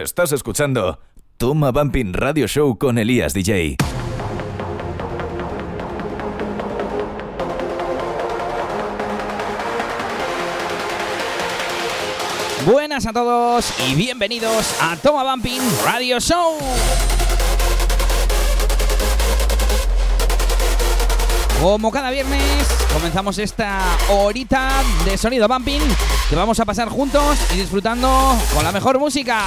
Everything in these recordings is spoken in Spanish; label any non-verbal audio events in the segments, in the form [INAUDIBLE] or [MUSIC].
Estás escuchando Toma Bumping Radio Show con Elías DJ. Buenas a todos y bienvenidos a Toma Bumping Radio Show. Como cada viernes, comenzamos esta horita de sonido bumping que vamos a pasar juntos y disfrutando con la mejor música.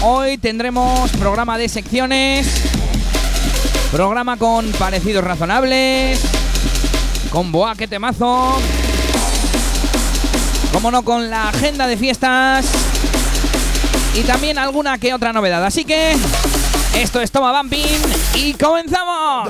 Hoy tendremos programa de secciones, programa con parecidos razonables, con boa que temazo, como no con la agenda de fiestas y también alguna que otra novedad. Así que esto es Toma Bumping y comenzamos.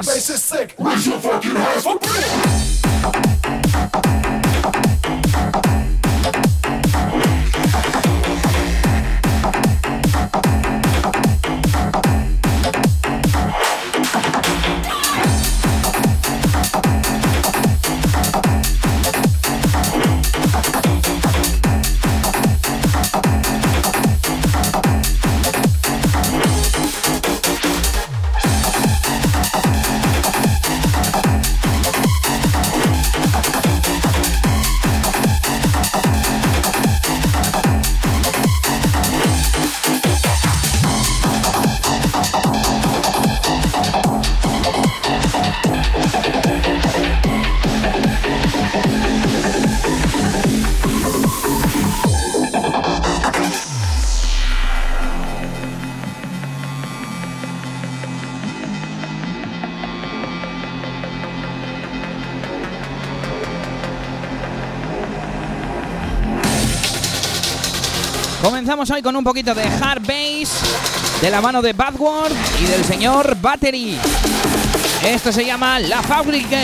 Comenzamos hoy con un poquito de hard bass de la mano de Badward y del señor Battery. Esto se llama La Fábrica.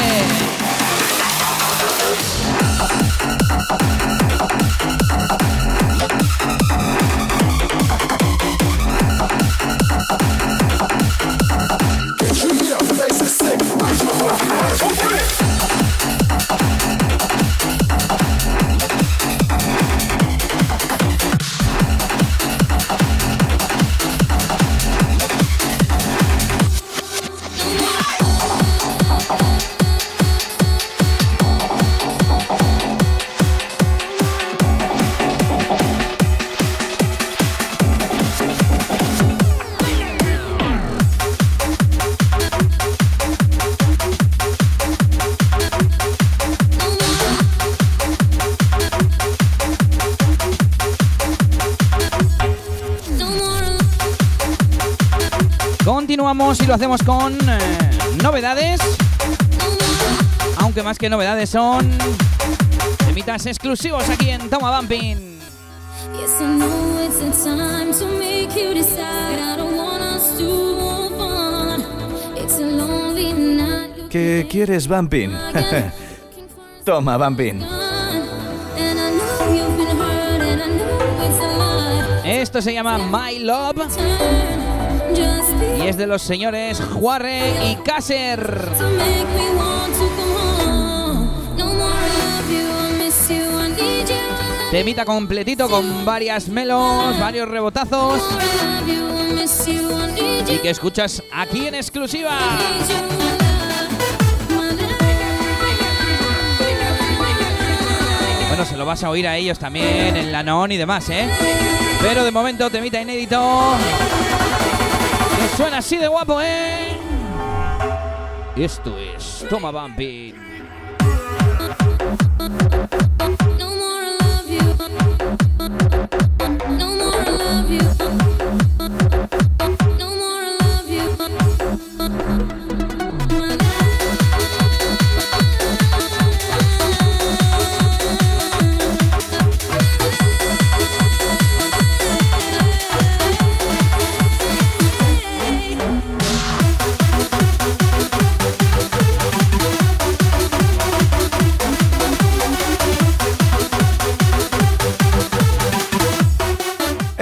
Lo hacemos con eh, novedades. Aunque más que novedades son temitas exclusivos aquí en Toma Bumping. Yes, I know it's a time to make you decide. I don't want us to move on. It's a lonely night. ¿Qué quieres, Bumping? [LAUGHS] [LAUGHS] Toma Bumping. Esto se llama My Love y es de los señores Juarre y. I Temita completito con varias melos, varios rebotazos y que escuchas aquí en exclusiva. Bueno, se lo vas a oír a ellos también en la non y demás, ¿eh? Pero de momento, temita inédito. Suena así de guapo, ¿eh? Esto es Toma Bumping.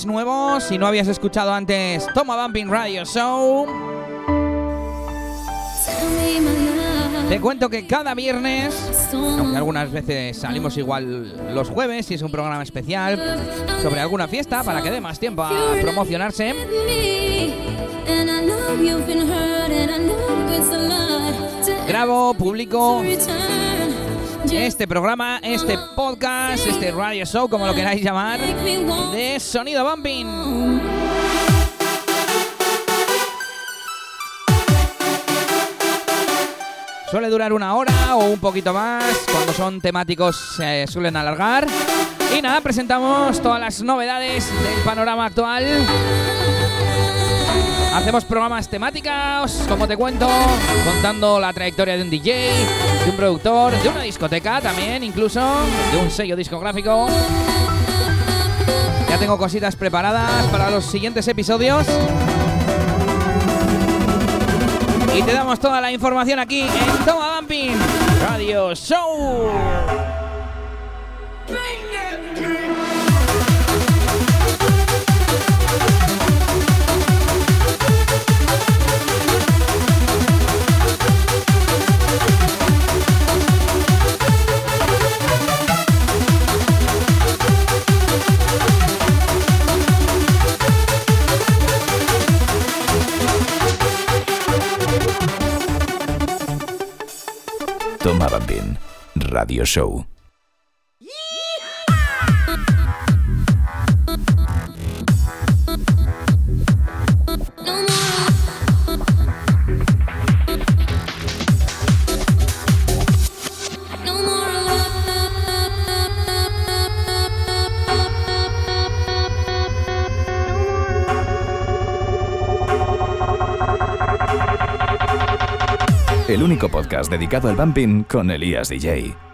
Eres nuevo, si no habías escuchado antes Toma Bumping Radio Show, te cuento que cada viernes, aunque algunas veces salimos igual los jueves, si es un programa especial sobre alguna fiesta para que dé más tiempo a promocionarse, grabo, publico este programa, este podcast, este radio show, como lo queráis llamar, de Sonido Bumping. Suele durar una hora o un poquito más. Cuando son temáticos se suelen alargar. Y nada, presentamos todas las novedades del panorama actual. Hacemos programas temáticos, como te cuento, contando la trayectoria de un DJ, de un productor, de una discoteca también, incluso, de un sello discográfico. Ya tengo cositas preparadas para los siguientes episodios. Y te damos toda la información aquí en Toma Bumping Radio Show. Radio Show. El único podcast dedicado al bumping con Elías DJ.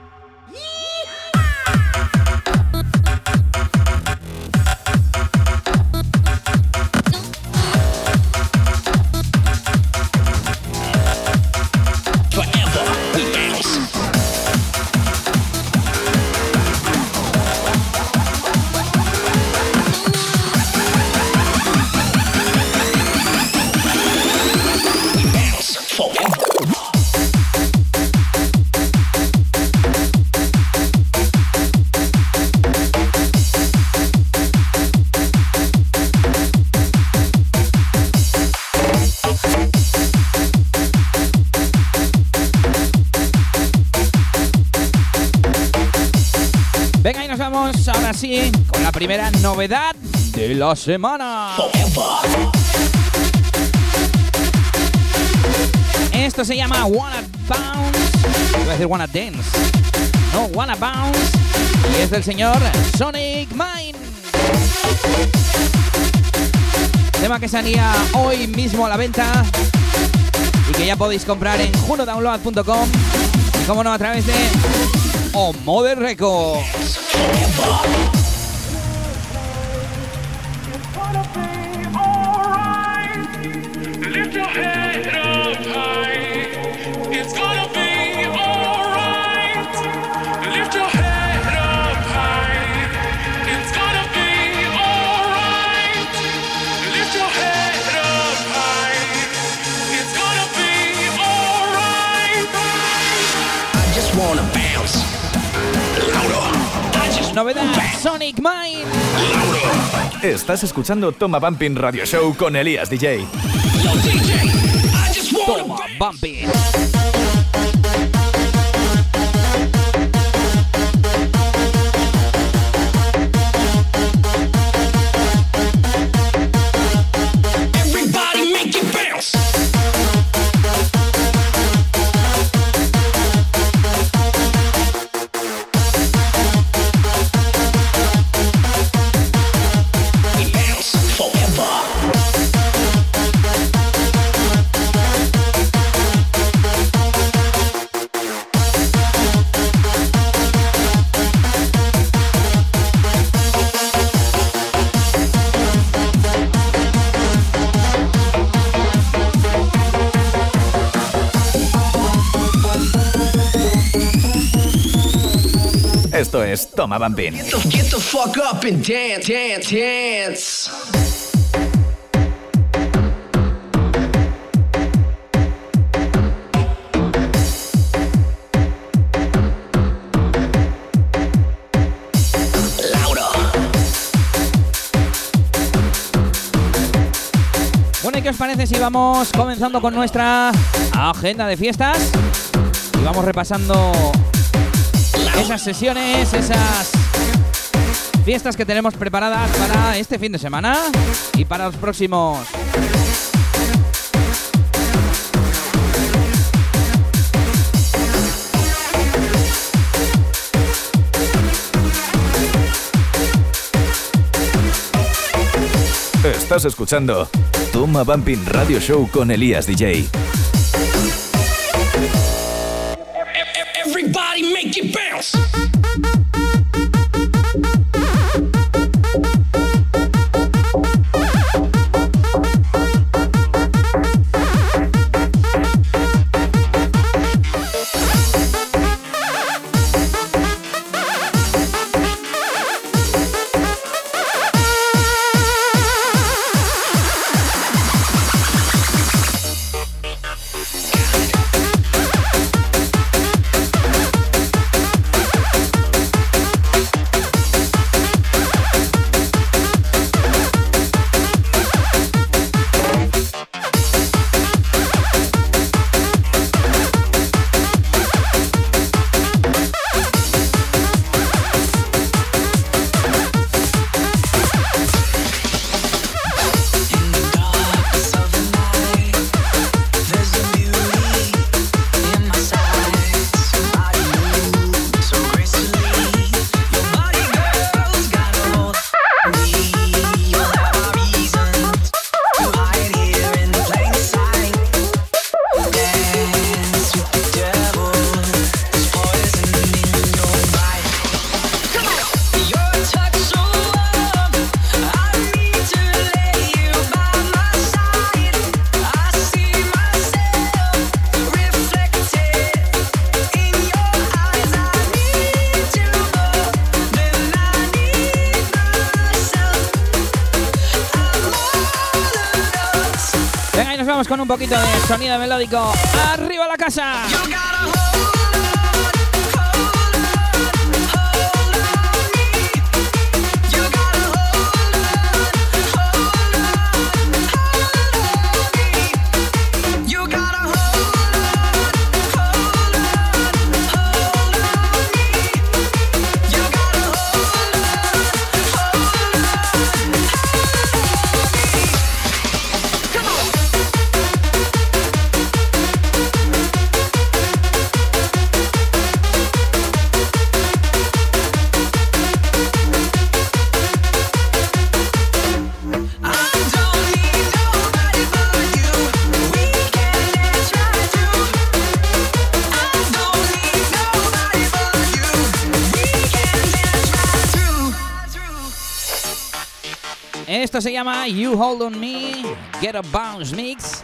Novedad de la semana. Esto se llama Wanna Bounce. Iba a decir Wanna Dance. No, Wanna Bounce. Y es del señor Sonic Mine. Tema que salía hoy mismo a la venta y que ya podéis comprar en junodownload.com y como no a través de O Modern Records. Mine. Estás escuchando Toma Bumping Radio Show con Elías DJ. Yo, DJ. I just wanna Toma Bumpy. Es Toma Bumping. Get the, get the fuck up and dance, dance, dance. Louder. Bueno, ¿y qué os parece si vamos comenzando con nuestra agenda de fiestas? Y vamos repasando esas sesiones, esas fiestas que tenemos preparadas para este fin de semana y para los próximos. Estás escuchando Toma Bumping Radio Show con Elías DJ. Sonido melódico. ¡Arriba Esto se llama You Hold On Me, Get a Bounce Mix,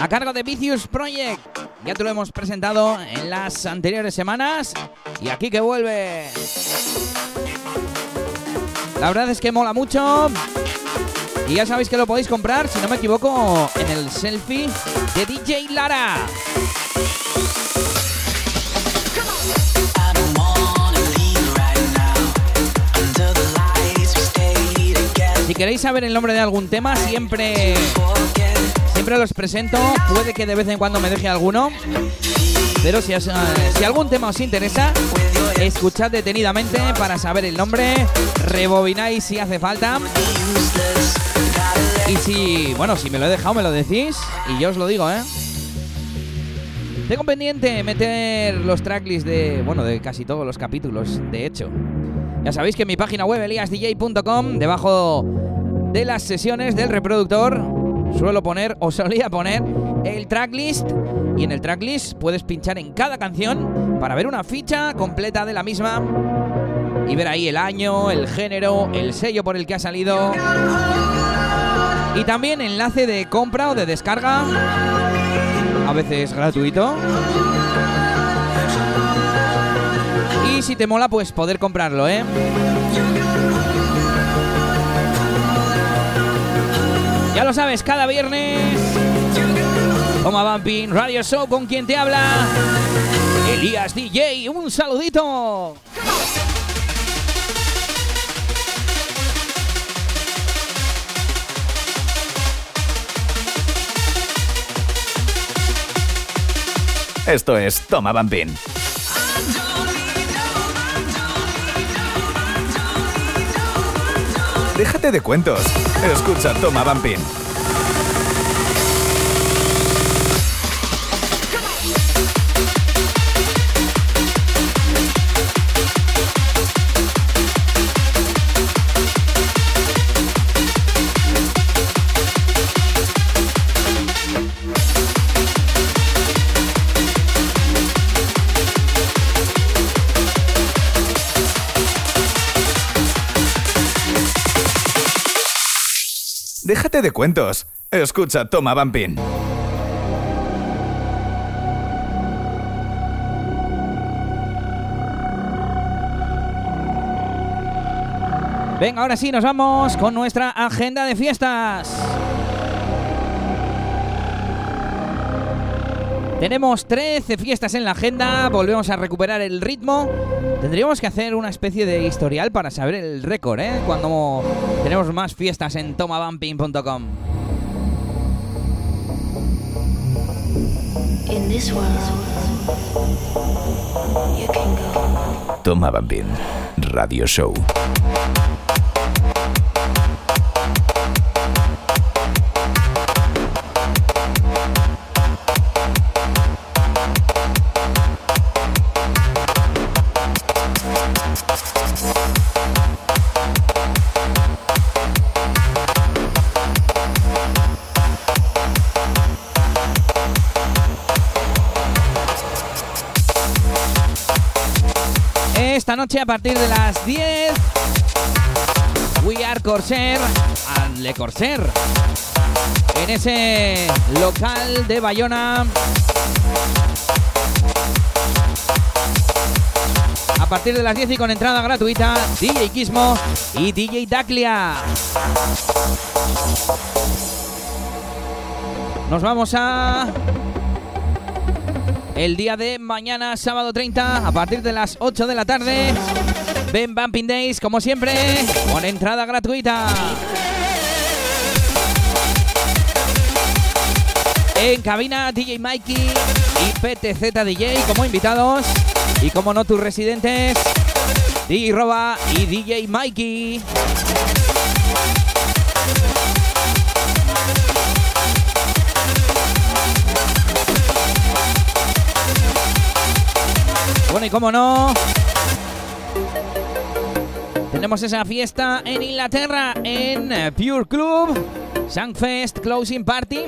a cargo de Vicious Project. Ya te lo hemos presentado en las anteriores semanas y aquí que vuelve. La verdad es que mola mucho. Y ya sabéis que lo podéis comprar, si no me equivoco, en el selfie de DJ Lara. Queréis saber el nombre de algún tema, siempre, siempre los presento. Puede que de vez en cuando me deje alguno. Pero eh, si algún tema os interesa, escuchad detenidamente para saber el nombre. Rebobináis si hace falta. Y si, bueno, si me lo he dejado, me lo decís. Y yo os lo digo, ¿eh? Tengo pendiente meter los tracklists de, bueno, de casi todos los capítulos, de hecho. Ya sabéis que en mi página web, eliasdj.com, debajo de las sesiones del reproductor, suelo poner o solía poner el tracklist. Y en el tracklist puedes pinchar en cada canción para ver una ficha completa de la misma y ver ahí el año, el género, el sello por el que ha salido. Y también enlace de compra o de descarga, a veces gratuito. Y si te mola, pues poder comprarlo, ¿eh? Ya lo sabes, cada viernes. Toma Bumping Radio Show con quien te habla. Elías DJ, un saludito. Esto es Toma Bumping. Déjate de cuentos. Escucha Toma Bumping. Déjate de cuentos. Escucha Toma Bumping. Venga, ahora sí, nos vamos con nuestra agenda de fiestas. Tenemos 13 fiestas en la agenda, volvemos a recuperar el ritmo. Tendríamos que hacer una especie de historial para saber el récord, ¿eh? Cuando tenemos más fiestas en tomabumping.com. Toma Bumping. Radio Show. Esta noche a partir de las 10, We Are Corsair a Le Corsair. En ese local de Bayona. A partir de las 10 y con entrada gratuita, DJ Kismo y DJ Daclia. Nos vamos a el día de mañana, sábado 30, a partir de las 8 de la tarde. Ven Bumping Days, como siempre, con entrada gratuita. En cabina, DJ Mikey y PTZ DJ como invitados. Y como no, tus residentes, DJ Roba y DJ Mikey. Y como no, tenemos esa fiesta en Inglaterra, en eh, Pure Club, Sangfest Closing Party,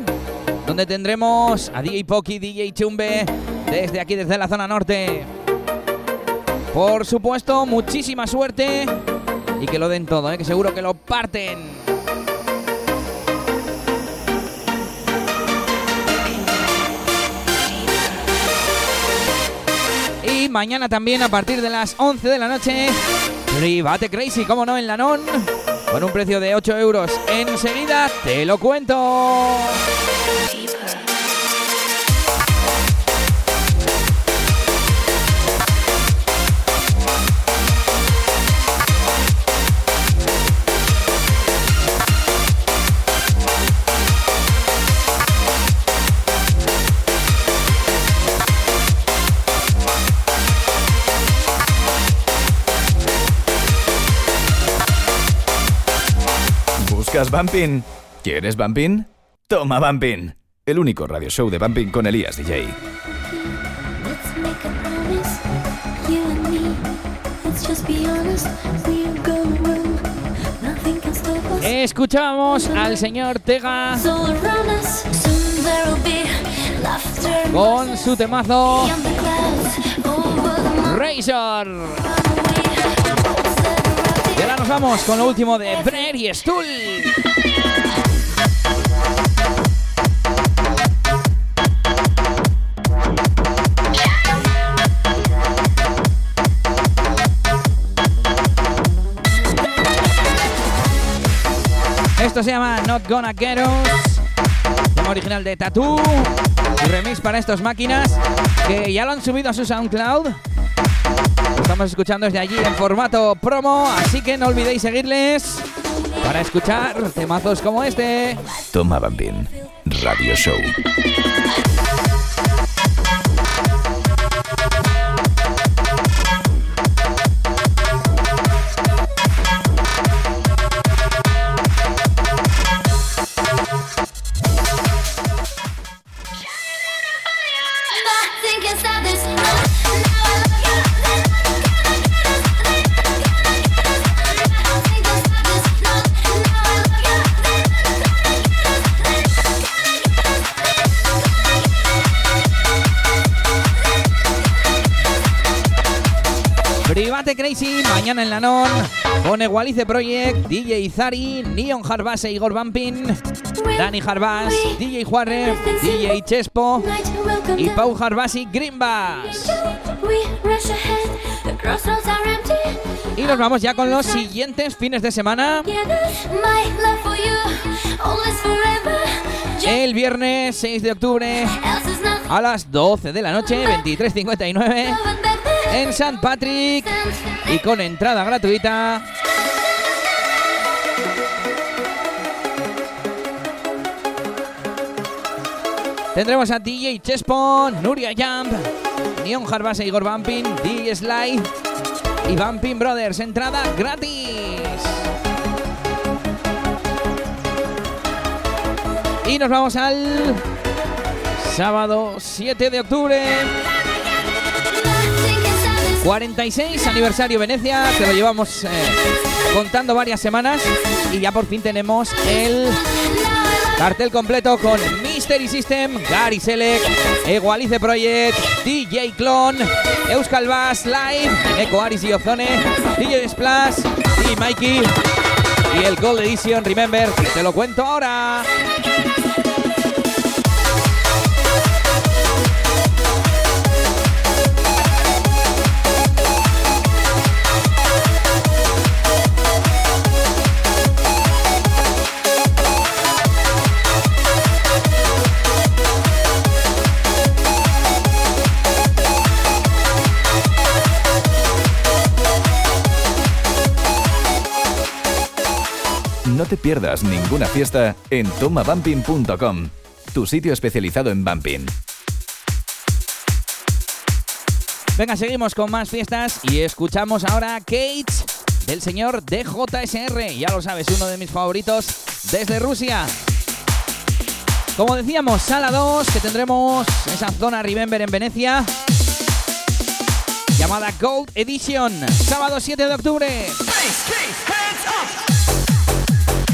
donde tendremos a DJ Poki, DJ Chumbe, desde aquí, desde la zona norte. Por supuesto, muchísima suerte y que lo den todo, ¿eh? que seguro que lo parten. Y mañana también a partir de las 11 de la noche, Private Crazy, como no, en Lanón, con un precio de 8 euros. Enseguida te lo cuento. ¿Buscas Bumping? ¿Quieres Bumping? Toma Bumping. El único radio show de Bumping con Elías DJ. Escuchamos al señor Tega con su temazo. Razor. Y ahora nos vamos con lo último de Brer y Stull. Se llama Not Gonna Get Us. Tema original de Tattoo. Remix para estas máquinas que ya lo han subido a su SoundCloud. Lo estamos escuchando desde allí en formato promo, así que no olvidéis seguirles para escuchar temazos como este. Toma Bambín Radio Show. Mañana en la NON, con Egualice Project, DJ Zari, Neon Harbas e Igor Bumpin, Dani Harbas, DJ Juarre, DJ Chespo y Pau Harbas y Green Bass. Y nos vamos ya con los siguientes fines de semana. El viernes 6 de octubre a las 12 de la noche, 23.59, en St. Patrick y con entrada gratuita. Tendremos a DJ Chespo, Nuria Jump, Neon Harbas e Igor Bumpin, DJ Sly y Bumpin Brothers. Entrada gratis. Y nos vamos al sábado 7 de octubre. 46 aniversario Venecia, que lo llevamos eh, contando varias semanas y ya por fin tenemos el cartel completo con Mystery System, Gary Select, Egualice Project, DJ Clone, Euskal Bass Live, Eco Aris y Ozone, DJ Splash y Mikey y el Gold Edition, remember, te lo cuento ahora. Te pierdas ninguna fiesta en tomabumping.com, tu sitio especializado en bumping. Venga, seguimos con más fiestas y escuchamos ahora Cage del señor DJSR. Ya lo sabes, uno de mis favoritos desde Rusia. Como decíamos, sala 2, que tendremos esa zona Remember en Venecia. Llamada Gold Edition, sábado 7 de octubre.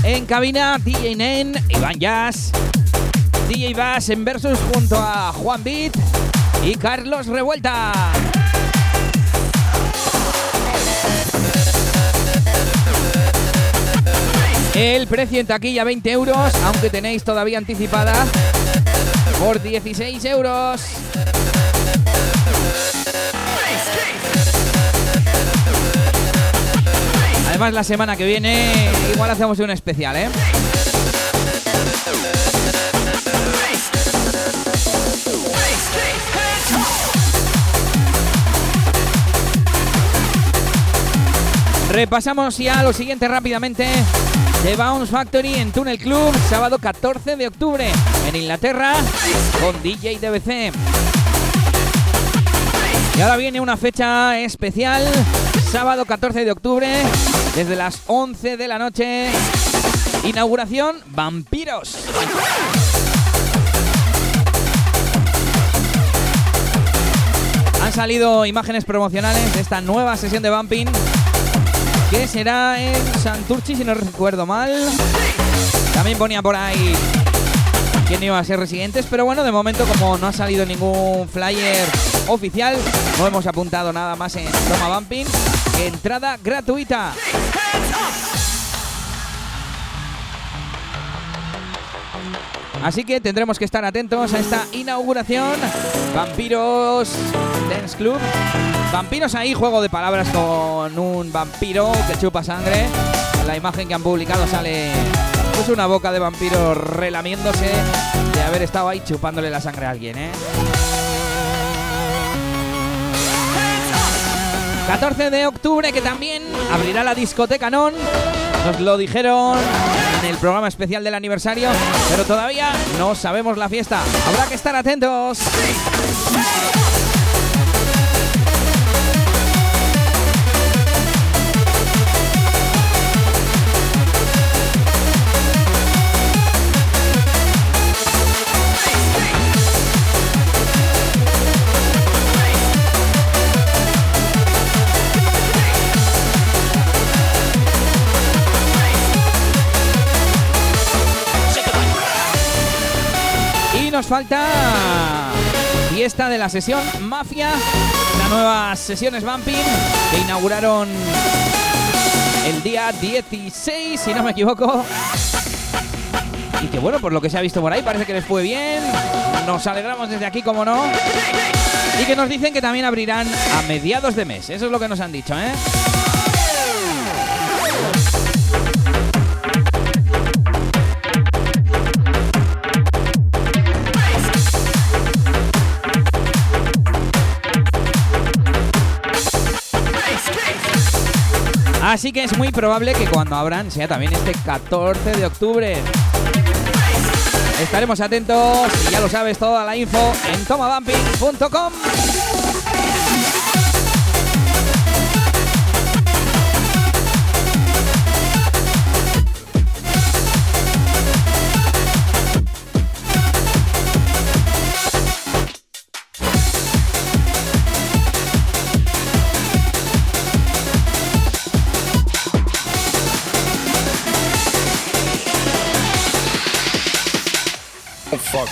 En cabina, DJ Nen, Iván Jazz, DJ Bass en versus junto a Juan Beat y Carlos Revuelta. El precio en taquilla 20 euros, aunque tenéis todavía anticipada por 16 euros. Además, la semana que viene igual hacemos un especial, ¿eh? Repasamos ya lo siguiente rápidamente. The Bounce Factory en Tunnel Club, sábado 14 de octubre en Inglaterra con DJ DBC. Y ahora viene una fecha especial, sábado 14 de octubre, desde las 11 de la noche. Inauguración Vampiros. Han salido imágenes promocionales de esta nueva sesión de Bumping que será en Santurchi, si no recuerdo mal. También ponía por ahí quién iba a ser residentes, pero bueno, de momento como no ha salido ningún flyer oficial, no hemos apuntado nada más en Toma Bumping. Entrada gratuita. Así que tendremos que estar atentos a esta inauguración. Vampiros Dance Club. Vampiros ahí, juego de palabras con un vampiro que chupa sangre. La imagen que han publicado sale Puso una boca de vampiro relamiéndose de haber estado ahí chupándole la sangre a alguien, ¿eh? 14 de octubre que también abrirá la discoteca Non. Nos lo dijeron en el programa especial del aniversario, pero todavía no sabemos la fiesta. Habrá que estar atentos. Falta fiesta de la sesión Mafia, las nuevas sesiones Bumping que inauguraron el día 16, si no me equivoco. Y que bueno, por lo que se ha visto por ahí, parece que les fue bien. Nos alegramos desde aquí, como no. Y que nos dicen que también abrirán a mediados de mes. Eso es lo que nos han dicho, ¿eh? Así que es muy probable que cuando abran sea también este 14 de octubre. Estaremos atentos y ya lo sabes toda la info en tomabumping.com.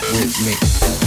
with me.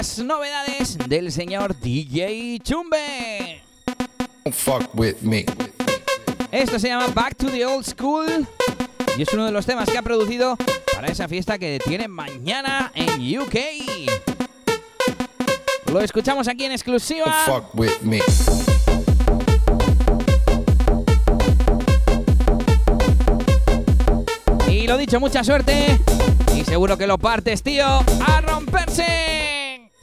Las novedades del señor DJ Chumbe. Don't fuck with me. Esto se llama Back to the Old School y es uno de los temas que ha producido para esa fiesta que tiene mañana en UK. Lo escuchamos aquí en Don't exclusiva. fuck with me. Y lo dicho, mucha suerte. Y seguro que lo partes, tío. ¡A romperse!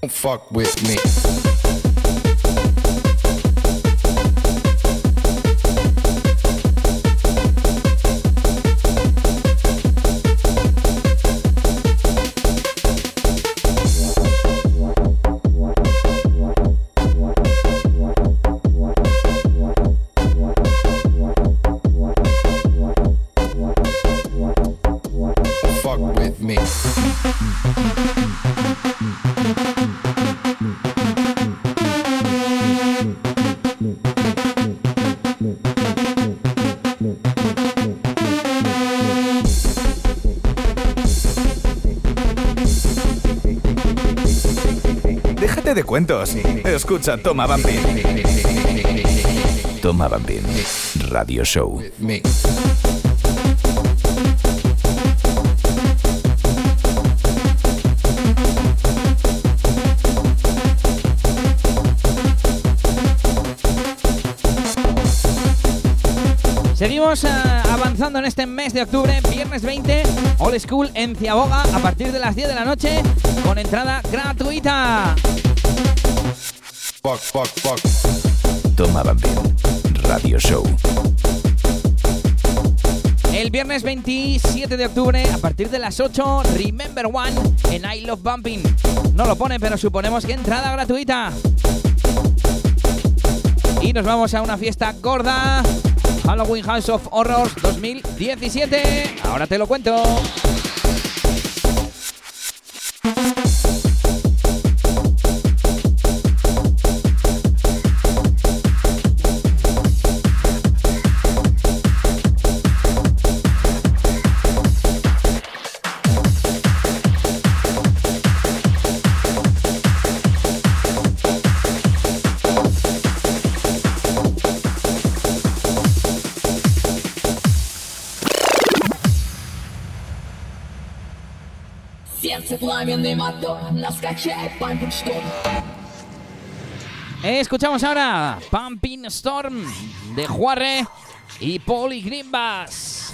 Don't fuck with me. Escucha Toma Bambín. Toma Bambín. Radio Show. Seguimos eh, avanzando en este mes de octubre, viernes 20, All School en Ciaboga, a partir de las 10 de la noche, con entrada gratuita. Fuck, fuck, fuck. Toma. Radio Show. El El viernes 27 de octubre, a partir de las 8, Remember One en I Love Bumping. No lo pone, pero suponemos que entrada gratuita. Y nos vamos a una fiesta gorda. Halloween House of Horrors 2017. Ahora te lo cuento. Eh, escuchamos ahora Pumping Storm de Juarre y Poli Greenbass.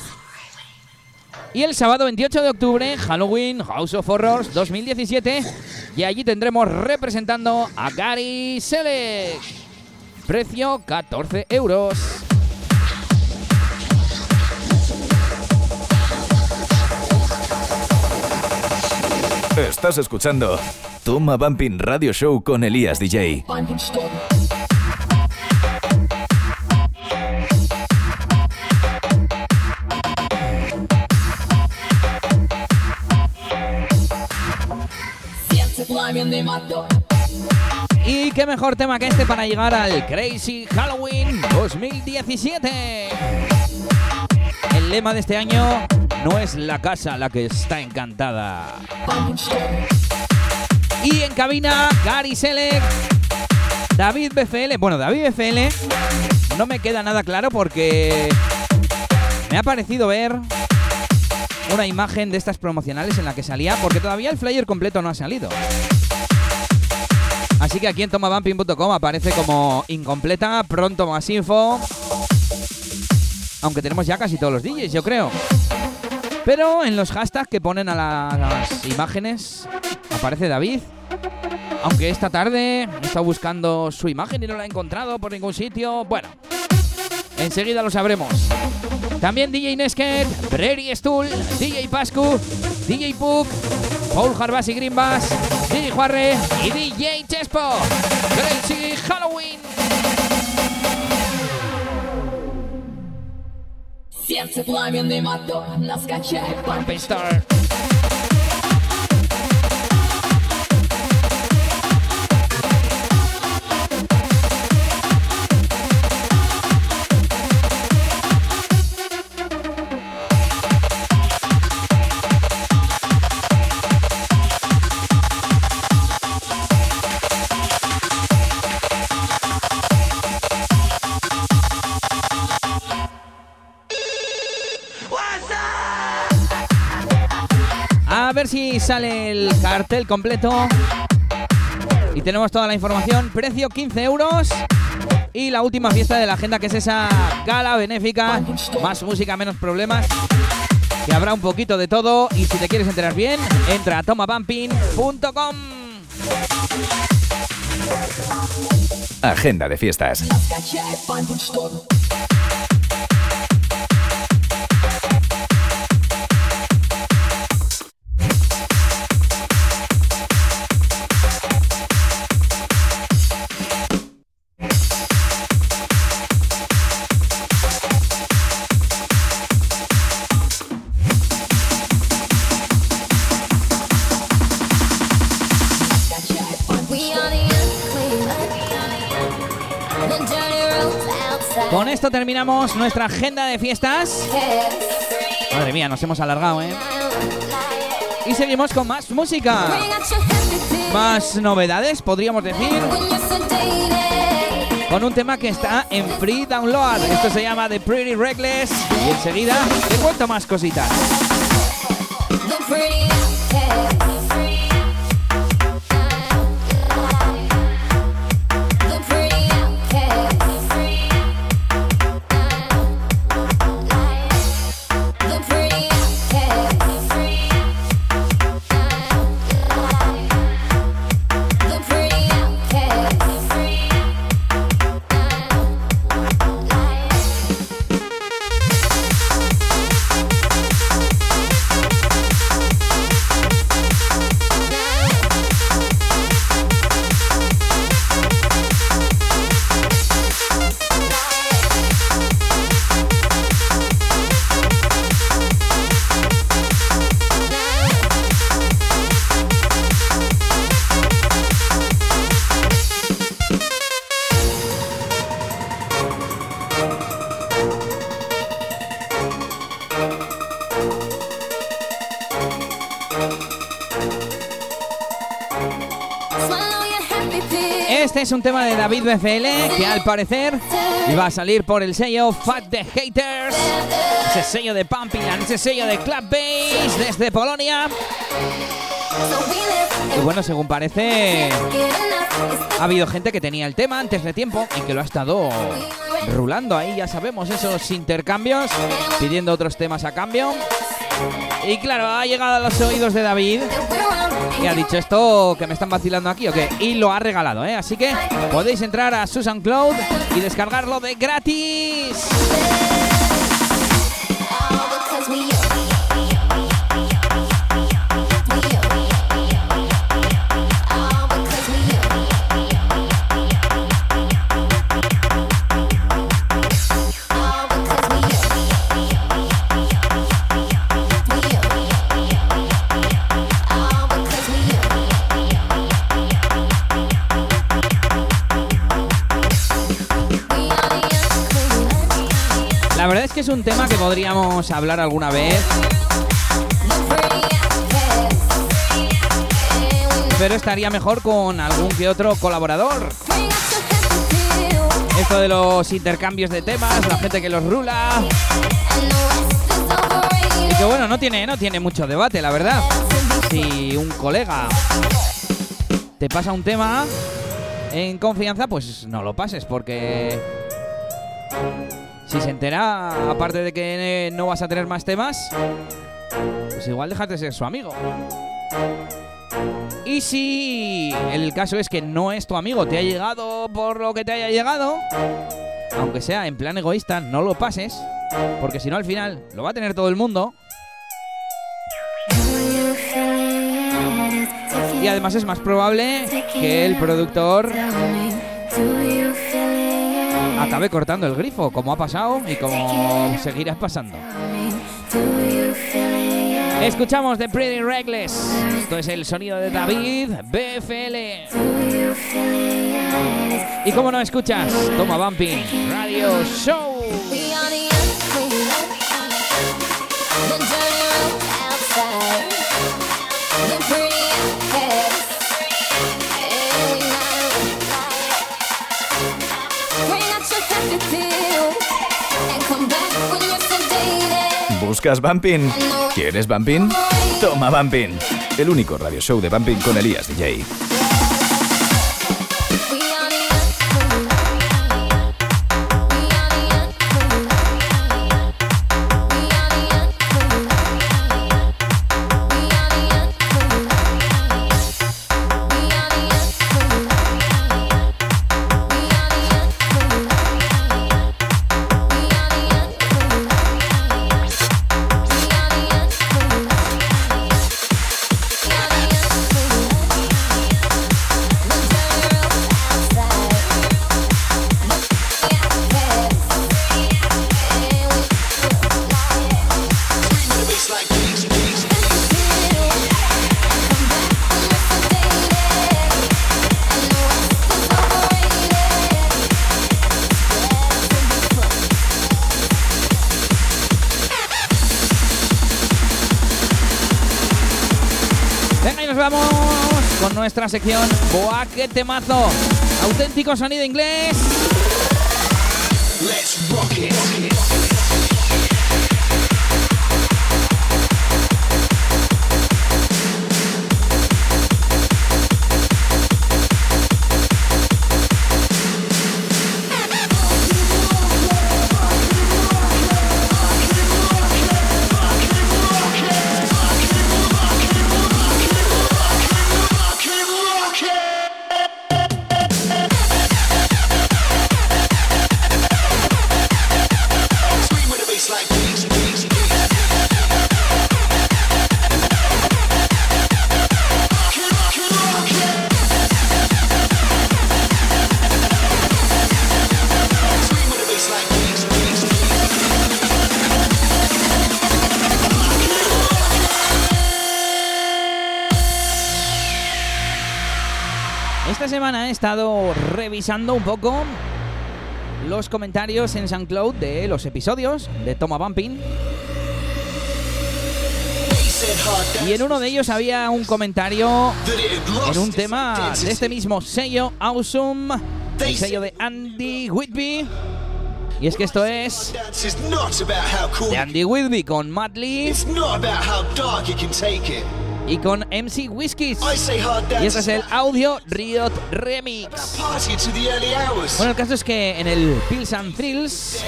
Y el sábado 28 de octubre, Halloween, House of Horrors 2017. Y allí tendremos representando a Gary Selec. Precio 14 euros. Estás escuchando Toma Bumping Radio Show con Elías DJ. Y qué mejor tema que este para llegar al Crazy Halloween 2017. El lema de este año no es la casa la que está encantada. Y en cabina, Gary Selec, David BFL. Bueno, David BFL no me queda nada claro porque me ha parecido ver una imagen de estas promocionales en la que salía, porque todavía el flyer completo no ha salido. Así que aquí en tomabumping.com aparece como incompleta, pronto más info. Aunque tenemos ya casi todos los DJs, yo creo. Pero en los hashtags que ponen a la- las imágenes aparece David. Aunque esta tarde he estado buscando su imagen y no la he encontrado por ningún sitio. Bueno, enseguida lo sabremos. También DJ Nesket, Brady Stool, DJ Pascu, DJ Puck, Paul Harbas y Grimbas, DJ Juarre y DJ Chespo. Crazy Halloween. Сердце пламенный мотор, нас качает Pumping ver si sale el cartel completo. Y tenemos toda la información. Precio 15 euros. Y la última fiesta de la agenda, que es esa gala benéfica. Más música, menos problemas. Que habrá un poquito de todo. Y si te quieres enterar bien, entra a tomabumping.com. Agenda de fiestas. Terminamos nuestra agenda de fiestas. Madre mía, nos hemos alargado, ¿eh? Y seguimos con más música. Más novedades, podríamos decir. con un tema que está en free download. Esto se llama The Pretty Reckless. Y enseguida te cuento más cositas. Un tema de David BFL que al parecer iba a salir por el sello Fat the Haters, ese sello de Pumpyland, ese sello de Club Bass desde Polonia. Y bueno, según parece, ha habido gente que tenía el tema antes de tiempo y que lo ha estado rulando ahí, ya sabemos, esos intercambios, pidiendo otros temas a cambio. Y claro, ha llegado a los oídos de David y ha dicho esto que me están vacilando aquí o qué. Y lo ha regalado, ¿eh? Así que podéis entrar a Susan Cloud y descargarlo de gratis. Es un tema que podríamos hablar alguna vez, pero estaría mejor con algún que otro colaborador. Esto de los intercambios de temas, la gente que los rula. Y que bueno, no tiene, no tiene mucho debate, la verdad. Si un colega te pasa un tema en confianza, pues no lo pases, porque si se entera, aparte de que no vas a tener más temas, pues igual déjate ser su amigo. Y si el caso es que no es tu amigo, te ha llegado por lo que te haya llegado, aunque sea en plan egoísta, no lo pases, porque si no al final lo va a tener todo el mundo. Y además es más probable que el productor acabe cortando el grifo, como ha pasado y como seguirá pasando. Escuchamos The Pretty Reckless. Esto es el sonido de David BFL. Y como no escuchas, toma Bumping Radio Show. ¿Buscas Bumping? ¿Quieres Bumping? Toma Bumping. El único radio show de Bumping con Elías DJ. Sección Boa, qué temazo. Auténtico sonido inglés. Let's rock it. Revisando un poco los comentarios en SoundCloud de los episodios de Toma Bumping. Y en uno de ellos había un comentario en un tema de este mismo sello, Awesome, el sello de Andy Whitby. Y es que esto es de Andy Whitby con Matt Lee Y con MC Whiskies. Y este es el audio Riot Remix. Bueno, el caso es que en el Pills and Thrills,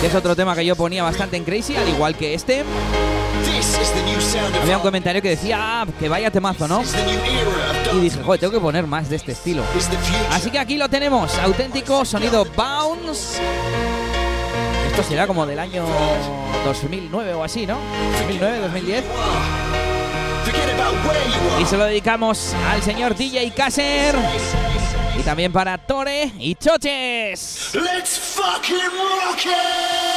que es otro tema que yo ponía bastante en Crazy, al igual que este, había un comentario que decía ah, que vaya temazo, ¿no? Y dije, joder, tengo que poner más de este estilo. Así que aquí lo tenemos, auténtico sonido bounce. Esto será como del año 2009 o así, ¿no? 2009, 2010. Y se lo dedicamos al señor DJ Kasser y también para Tore y Choches. Let's fucking rock it!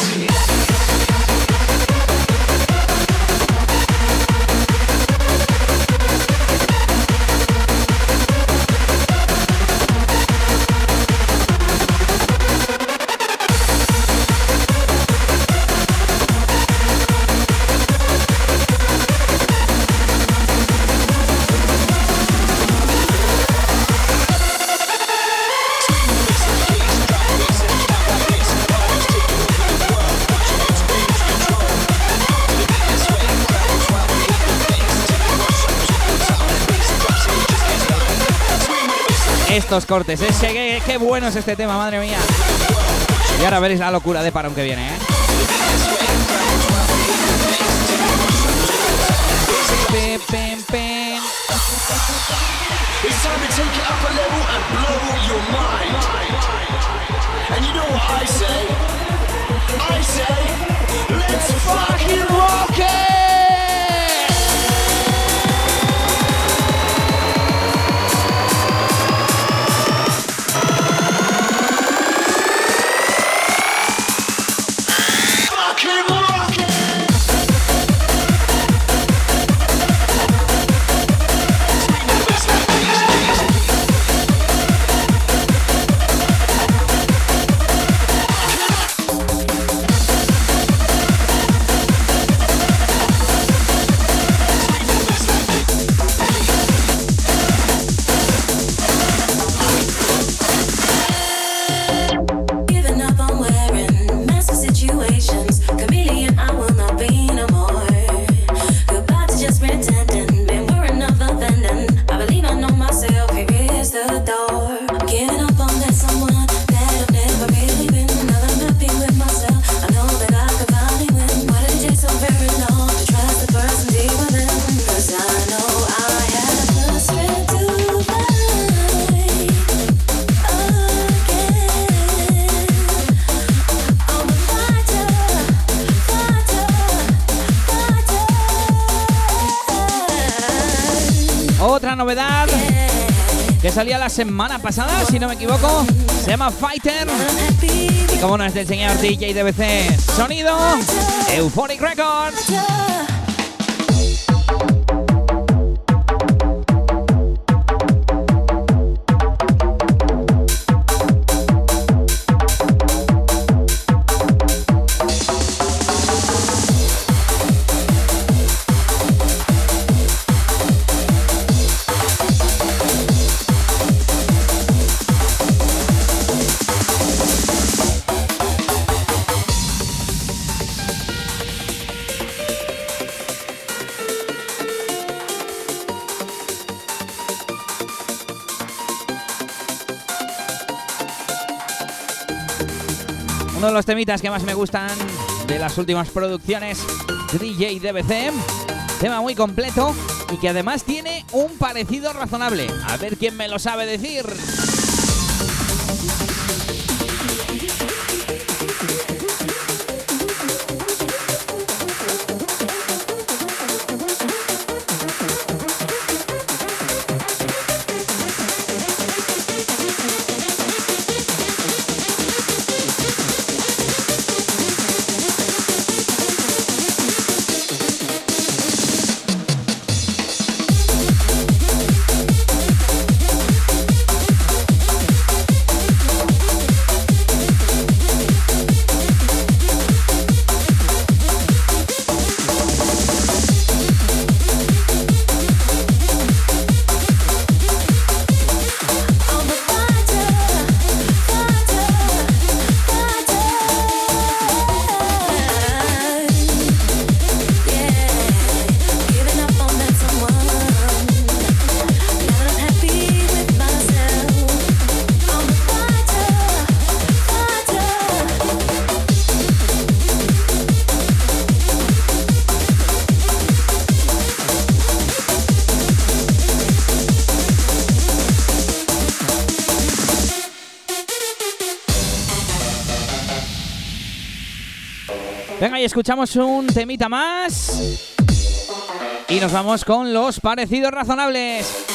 Estos cortes, ese, qué, qué bueno es este tema, madre mía. Y ahora veréis la locura de parón que viene, ¿eh? It's time to take it up a level and blow your mind. Let's fucking! La semana pasada, si no me equivoco, se llama Fighter. Y como no es del señor DJ DBC, sonido Euphoric Records. temitas que más me gustan de las últimas producciones DJ DBC. Tema muy completo y que además tiene un parecido razonable. A ver quién me lo sabe decir. escuchamos un temita más. Y nos vamos con los parecidos razonables.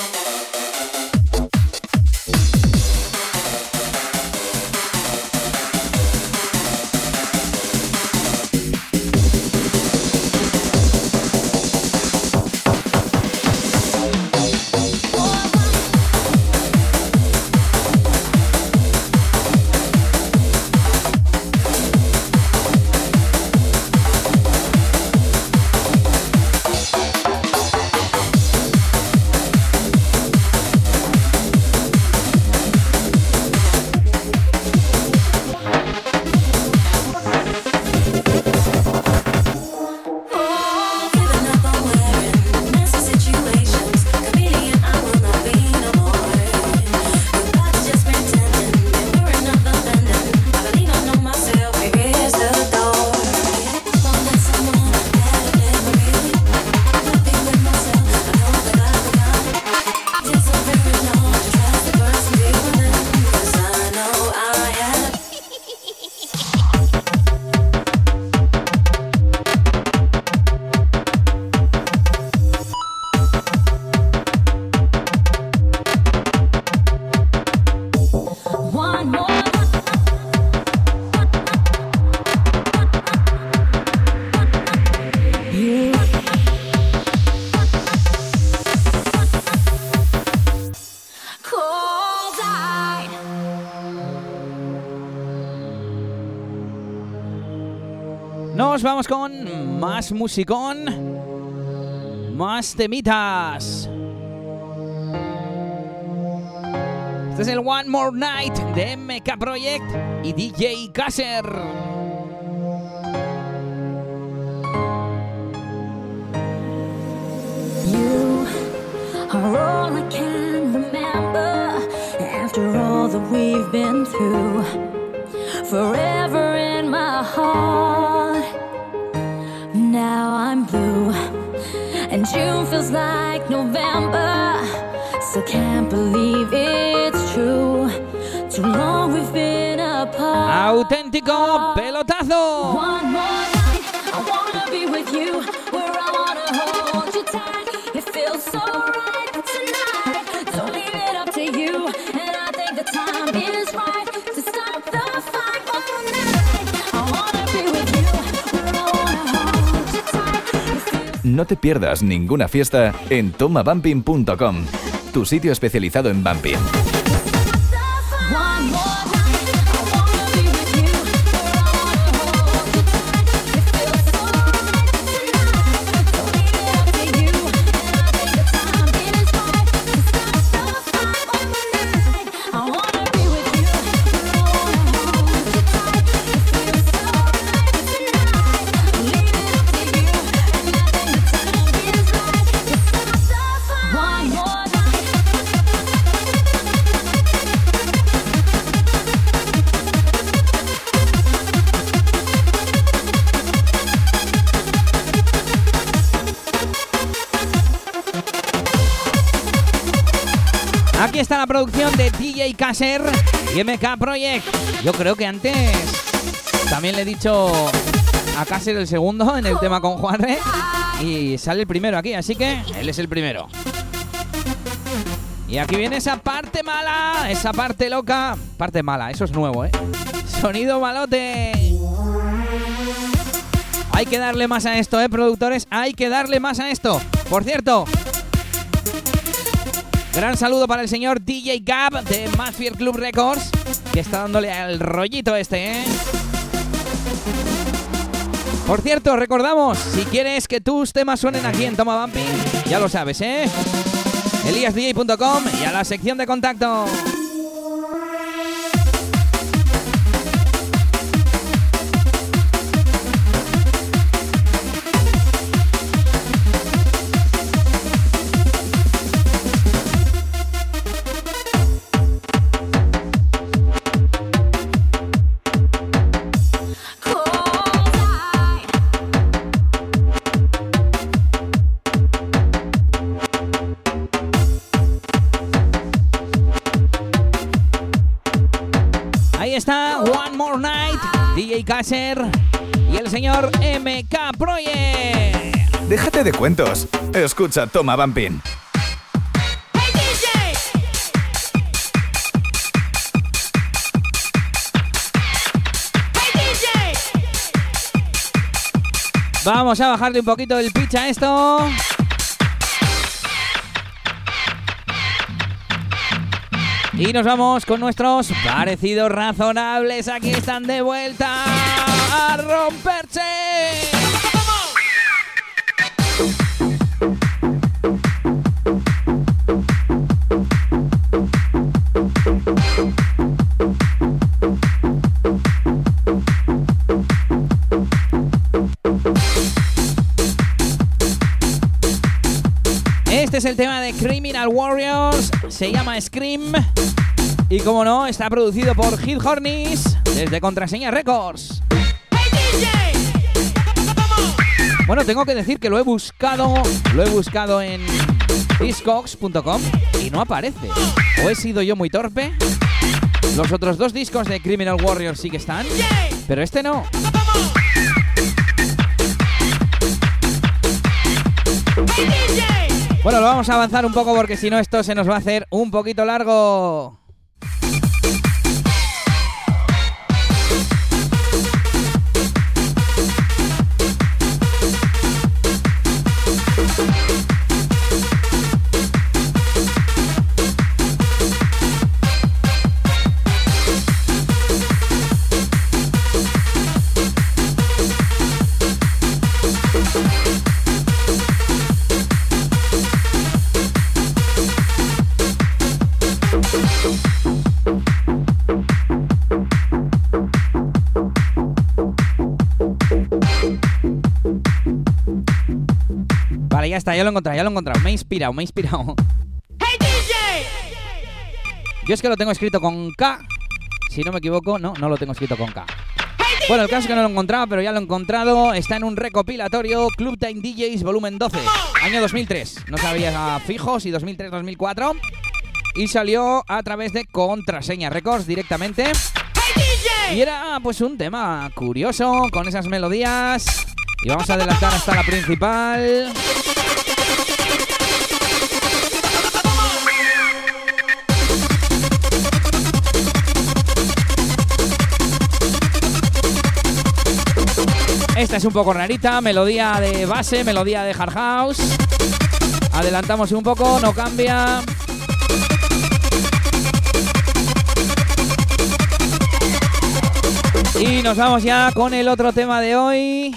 más musicón, más temitas. Este es el One More Night de MK Project y DJ Kasser. No te pierdas ninguna fiesta en tomabumping.com, tu sitio especializado en bumping. Caser y MK Project. Yo creo que antes también le he dicho a Caser el segundo en el tema con Juanre y sale el primero aquí, así que él es el primero. Y aquí viene esa parte mala, esa parte loca. Parte mala, eso es nuevo, ¿eh? Sonido malote. Hay que darle más a esto, ¿eh, productores? Hay que darle más a esto. Por cierto, gran saludo para el señor DJ Gab de Mafia Club Records, que está dándole al rollito este, ¿eh? Por cierto, recordamos, si quieres que tus temas suenen aquí en Toma Bumping, ya lo sabes, ¿eh? eliasdj.com y a la sección de contacto. Ahí está One More Night, DJ Kasser y el señor MK Project. Déjate de cuentos. Escucha Toma Bumping. Vamos a bajarle un poquito el pitch a esto. Y nos vamos con nuestros parecidos razonables. Aquí están de vuelta a romperse. Criminal Warriors. Se llama Scream. Y como no, está producido por Hit Hornis desde Contraseña Records. Bueno, tengo que decir que lo he buscado, lo he buscado en discogs.com y no aparece. O he sido yo muy torpe. Los otros dos discos de Criminal Warriors sí que están, pero este no. Bueno, lo vamos a avanzar un poco porque si no esto se nos va a hacer un poquito largo. Está, ya lo he encontrado, ya lo he encontrado. Me he inspirado, me he inspirado. Yo es que lo tengo escrito con K. Si no me equivoco, no, no lo tengo escrito con K. Bueno, el caso es que no lo encontraba, pero ya lo he encontrado. Está en un recopilatorio Club Time DJs volumen 12, año 2003. No sabía fijo si 2003-2004. Y salió a través de Contraseña Records directamente. Y era pues un tema curioso con esas melodías. Y vamos a adelantar hasta la principal. Esta es un poco rarita, melodía de base, melodía de hard house. Adelantamos un poco, no cambia. Y nos vamos ya con el otro tema de hoy,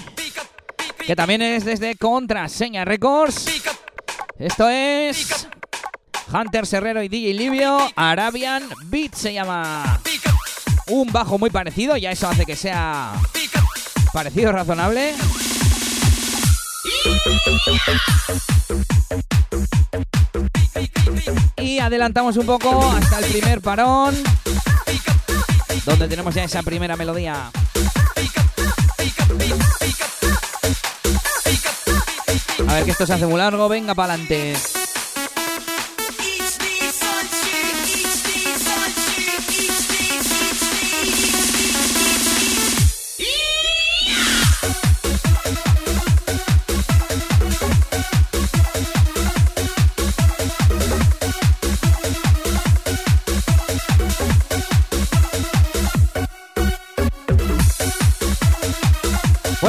que también es desde Contraseña Records. Esto es Hunter Serrero y DJ Livio, Arabian Beat se llama. Un bajo muy parecido, ya eso hace que sea parecido razonable. Y adelantamos un poco hasta el primer parón, donde tenemos ya esa primera melodía. A ver que esto se hace muy largo, venga para adelante.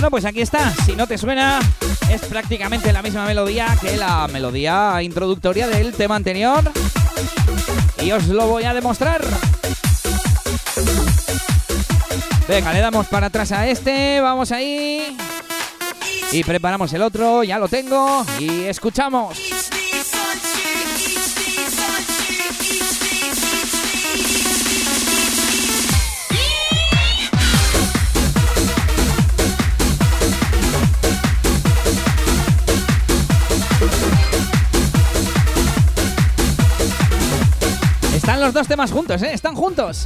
Bueno, pues aquí está. Si no te suena, es prácticamente la misma melodía que la melodía introductoria del tema anterior. Y os lo voy a demostrar. Venga, le damos para atrás a este, vamos ahí. Y preparamos el otro, ya lo tengo. Y escuchamos. Los dos temas juntos, ¿eh? Están juntos.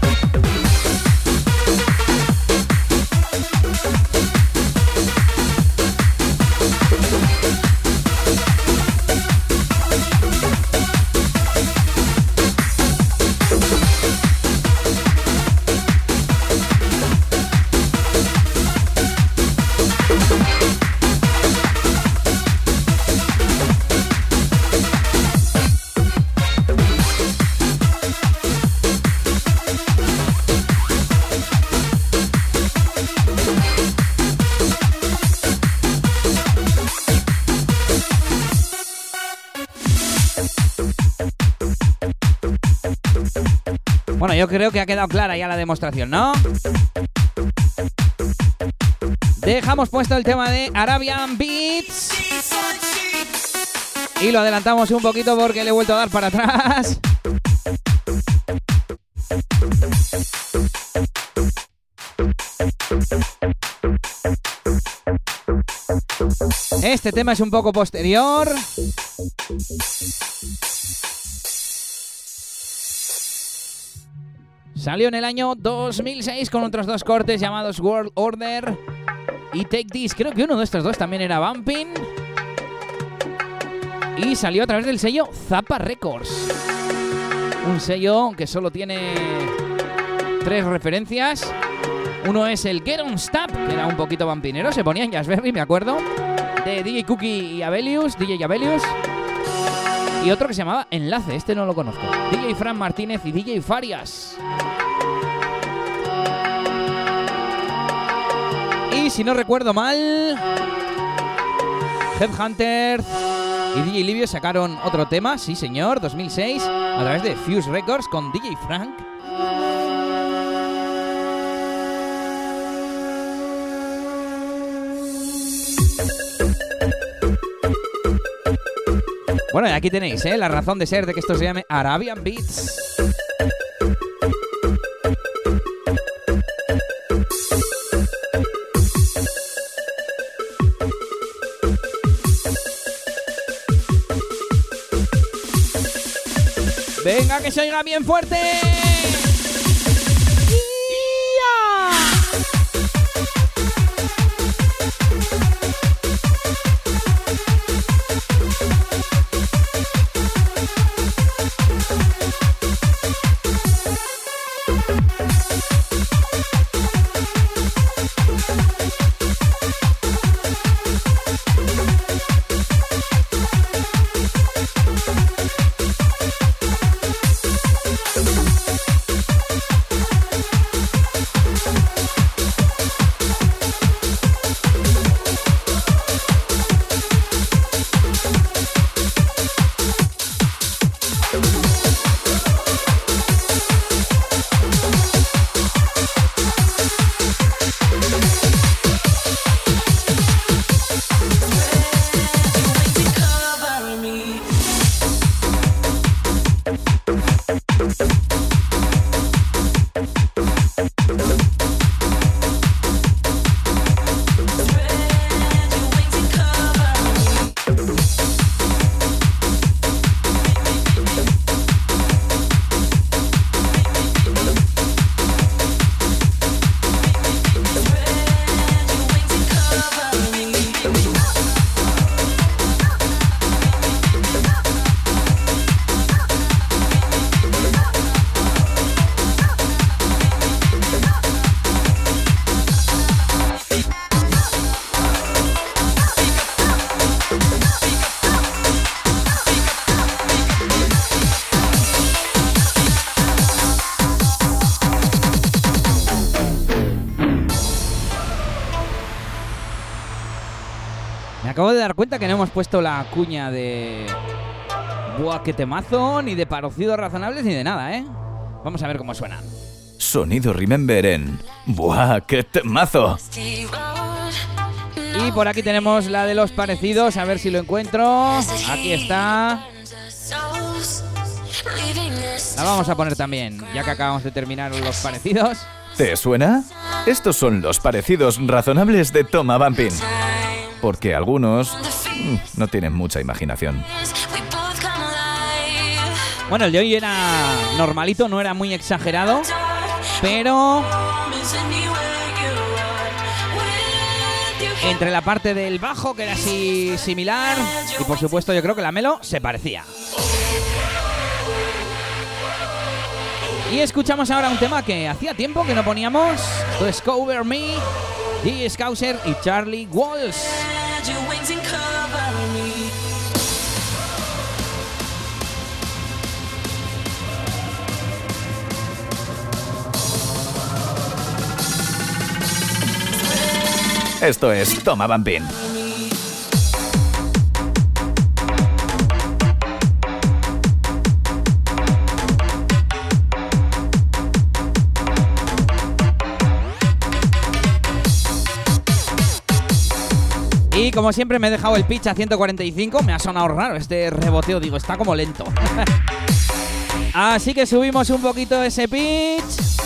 Creo que ha quedado clara ya la demostración, ¿no? Dejamos puesto el tema de Arabian Beats. Y lo adelantamos un poquito porque le he vuelto a dar para atrás. Este tema es un poco posterior. Salió en el año 2006 con otros dos cortes llamados World Order y Take This. Creo que uno de estos dos también era Bumping. Y salió a través del sello Zappa Records. Un sello que solo tiene tres referencias. Uno es el Get On Stop, que era un poquito vampinero. Se ponía en Jazzberry, me acuerdo. De DJ Cookie y Abelius, DJ Abelius. Y otro que se llamaba Enlace, este no lo conozco. DJ Fran Martínez y DJ Farias. Y si no recuerdo mal, Headhunter y DJ Livio sacaron otro tema, sí señor, 2006, a través de Fuse Records con DJ Frank. Bueno, y aquí tenéis ¿eh? la razón de ser de que esto se llame Arabian Beats. Venga, que se oiga bien fuerte. Acabo de dar cuenta que no hemos puesto la cuña de. Buah, qué temazo, ni de parecidos razonables, ni de nada, ¿eh? Vamos a ver cómo suenan. Sonido Remember en ¡Buah, qué temazo! Y por aquí tenemos la de los parecidos, a ver si lo encuentro. Aquí está. La vamos a poner también, ya que acabamos de terminar los parecidos. ¿Te suena? Estos son los parecidos razonables de Toma Bumpin. Porque algunos mm, no tienen mucha imaginación. Bueno, el de hoy era normalito, no era muy exagerado, pero entre la parte del bajo, que era así similar, y por supuesto yo creo que la melo se parecía. Y escuchamos ahora un tema que hacía tiempo que no poníamos. Esto es Cover Me, G. Scouser y Charlie Walls. Esto es Toma Bumpin. Y como siempre me he dejado el pitch a 145, me ha sonado raro este reboteo, digo, está como lento. [LAUGHS] Así que subimos un poquito ese pitch.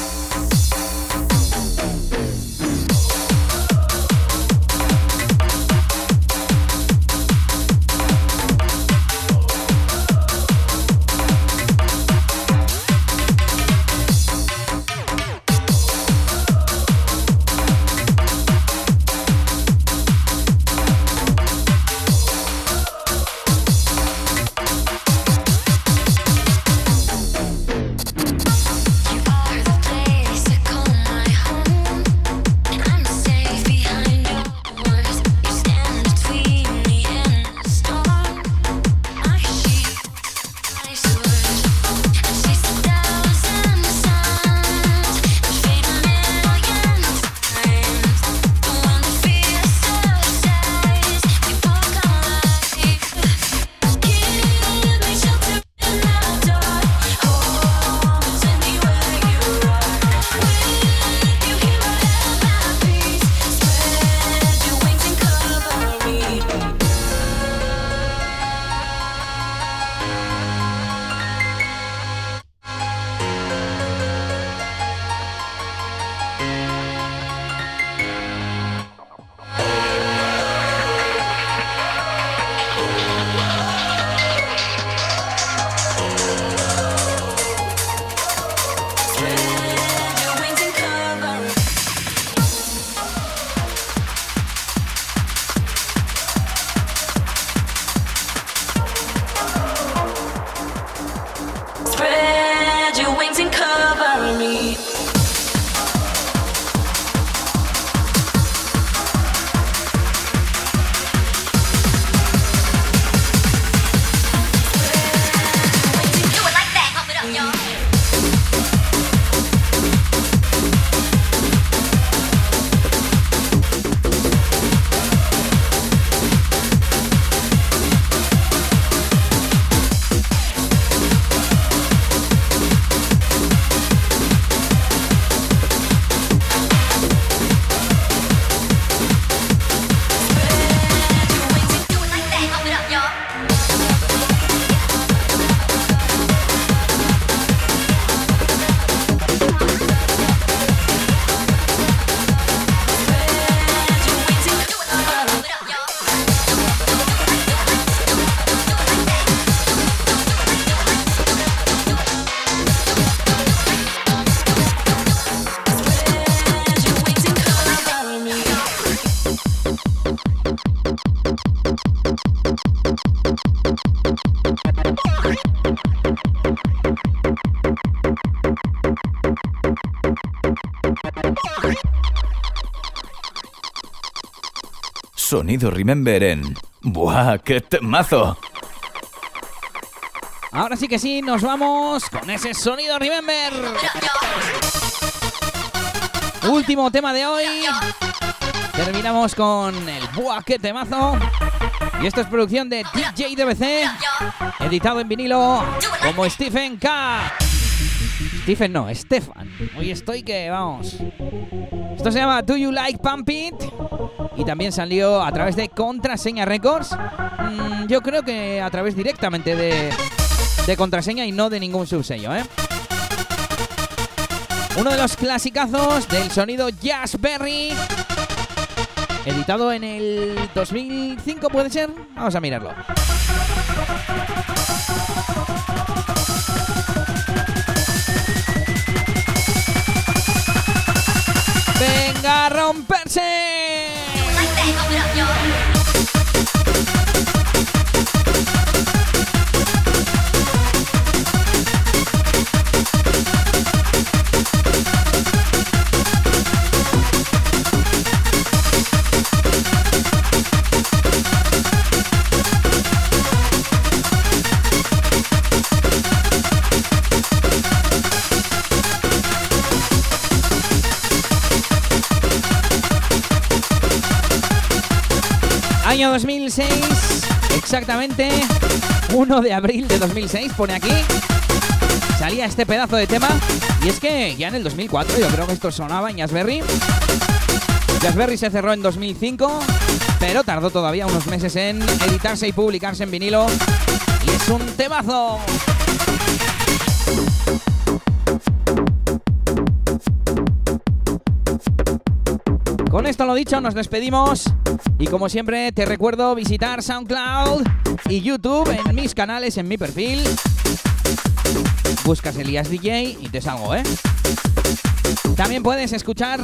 Sonido Remember en ¡Buah, qué temazo! Ahora sí que sí, nos vamos con ese sonido Remember. Último tema de hoy. Terminamos con el Buaque Temazo. Y esto es producción de DJ DBC, editado en vinilo como Stephen K. Stephen no, Stefan. Hoy estoy que vamos. Esto se llama Do You Like Pump It? Y también salió a través de Contraseña Records. Mm, yo creo que a través directamente de, Contraseña y no de ningún subsello, ¿eh? Uno de los clasicazos del sonido Jazzberry. Editado en el 2005, ¿puede ser? Vamos a mirarlo. ¡Venga a romperse! Año 2006, exactamente 1 de abril de 2006, pone aquí. Salía este pedazo de tema. Y es que ya en el 2004 yo creo que esto sonaba en Jazzberry. Jazzberry se cerró en 2005, pero tardó todavía unos meses en editarse y publicarse en vinilo. Y es un temazo. Con esto lo dicho, nos despedimos. Y como siempre, te recuerdo visitar SoundCloud y YouTube en mis canales, en mi perfil. Buscas Elías DJ y te salgo, ¿eh? También puedes escuchar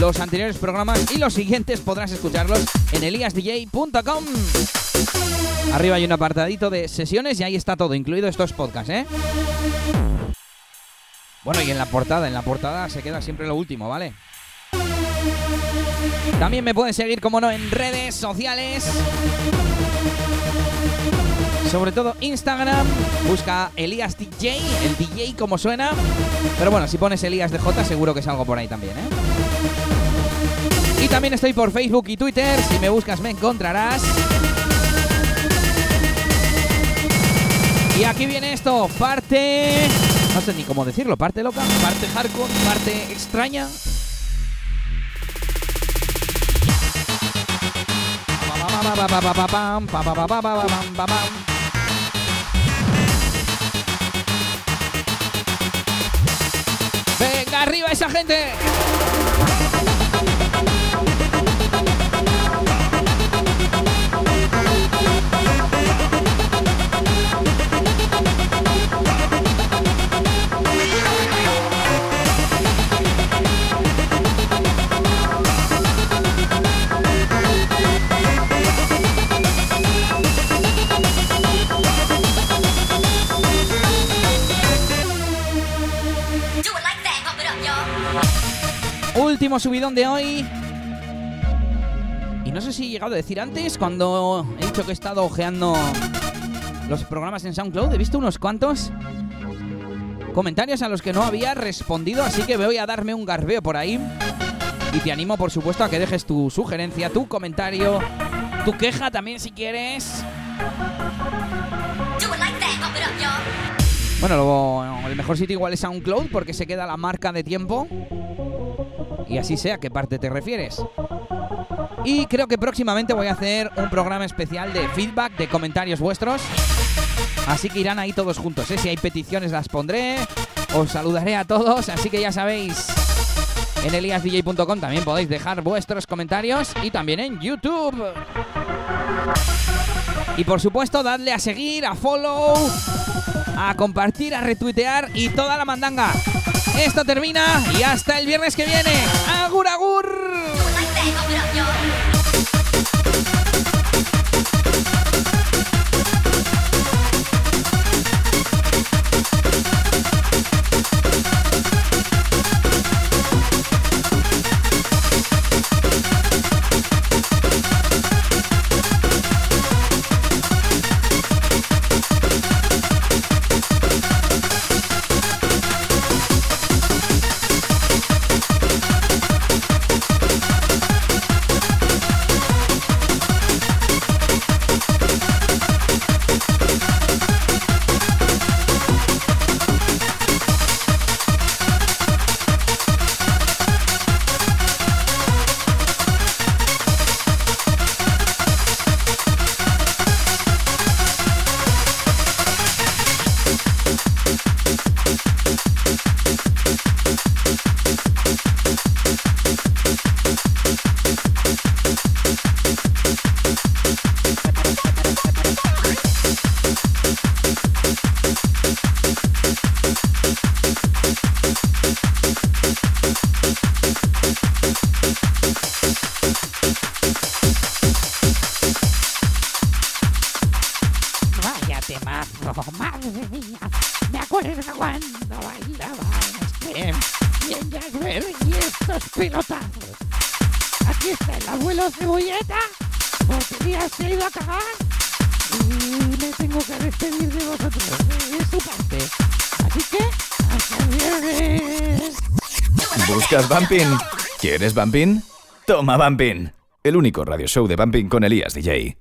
los anteriores programas y los siguientes podrás escucharlos en eliasdj.com. Arriba hay un apartadito de sesiones y ahí está todo, incluido estos podcasts, ¿eh? Bueno, y en la portada, en la portada se queda siempre lo último, ¿vale? También me puedes seguir, como no, en redes sociales. Sobre todo Instagram. Busca Elías DJ, el DJ como suena. Pero bueno, si pones Elías DJ seguro que salgo por ahí también, ¿eh? Y también estoy por Facebook y Twitter. Si me buscas me encontrarás. Y aquí viene esto, parte... No sé ni cómo decirlo, parte loca, parte hardcore, parte extraña. Venga, arriba esa gente. Último subidón de hoy. Y no sé si he llegado a decir antes, cuando he dicho que he estado ojeando los programas en SoundCloud, he visto unos cuantos comentarios a los que no había respondido, así que voy a darme un garbeo por ahí. Y te animo, por supuesto, a que dejes tu sugerencia, tu comentario, tu queja también si quieres. Bueno, luego el mejor sitio igual es SoundCloud porque se queda la marca de tiempo. Y así sea, ¿a qué parte te refieres? Y creo que próximamente voy a hacer un programa especial de feedback, de comentarios vuestros. Así que irán ahí todos juntos, ¿eh? Si hay peticiones las pondré. Os saludaré a todos, así que ya sabéis. En eliasdj.com también podéis dejar vuestros comentarios y también en YouTube. Y por supuesto, dadle a seguir, a follow, a compartir, a retuitear y toda la mandanga. Esto termina y hasta el viernes que viene. ¡Agur, agur! ¿Quieres Bampin? Toma Bampin. El único radio show de Bampin con Elías DJ.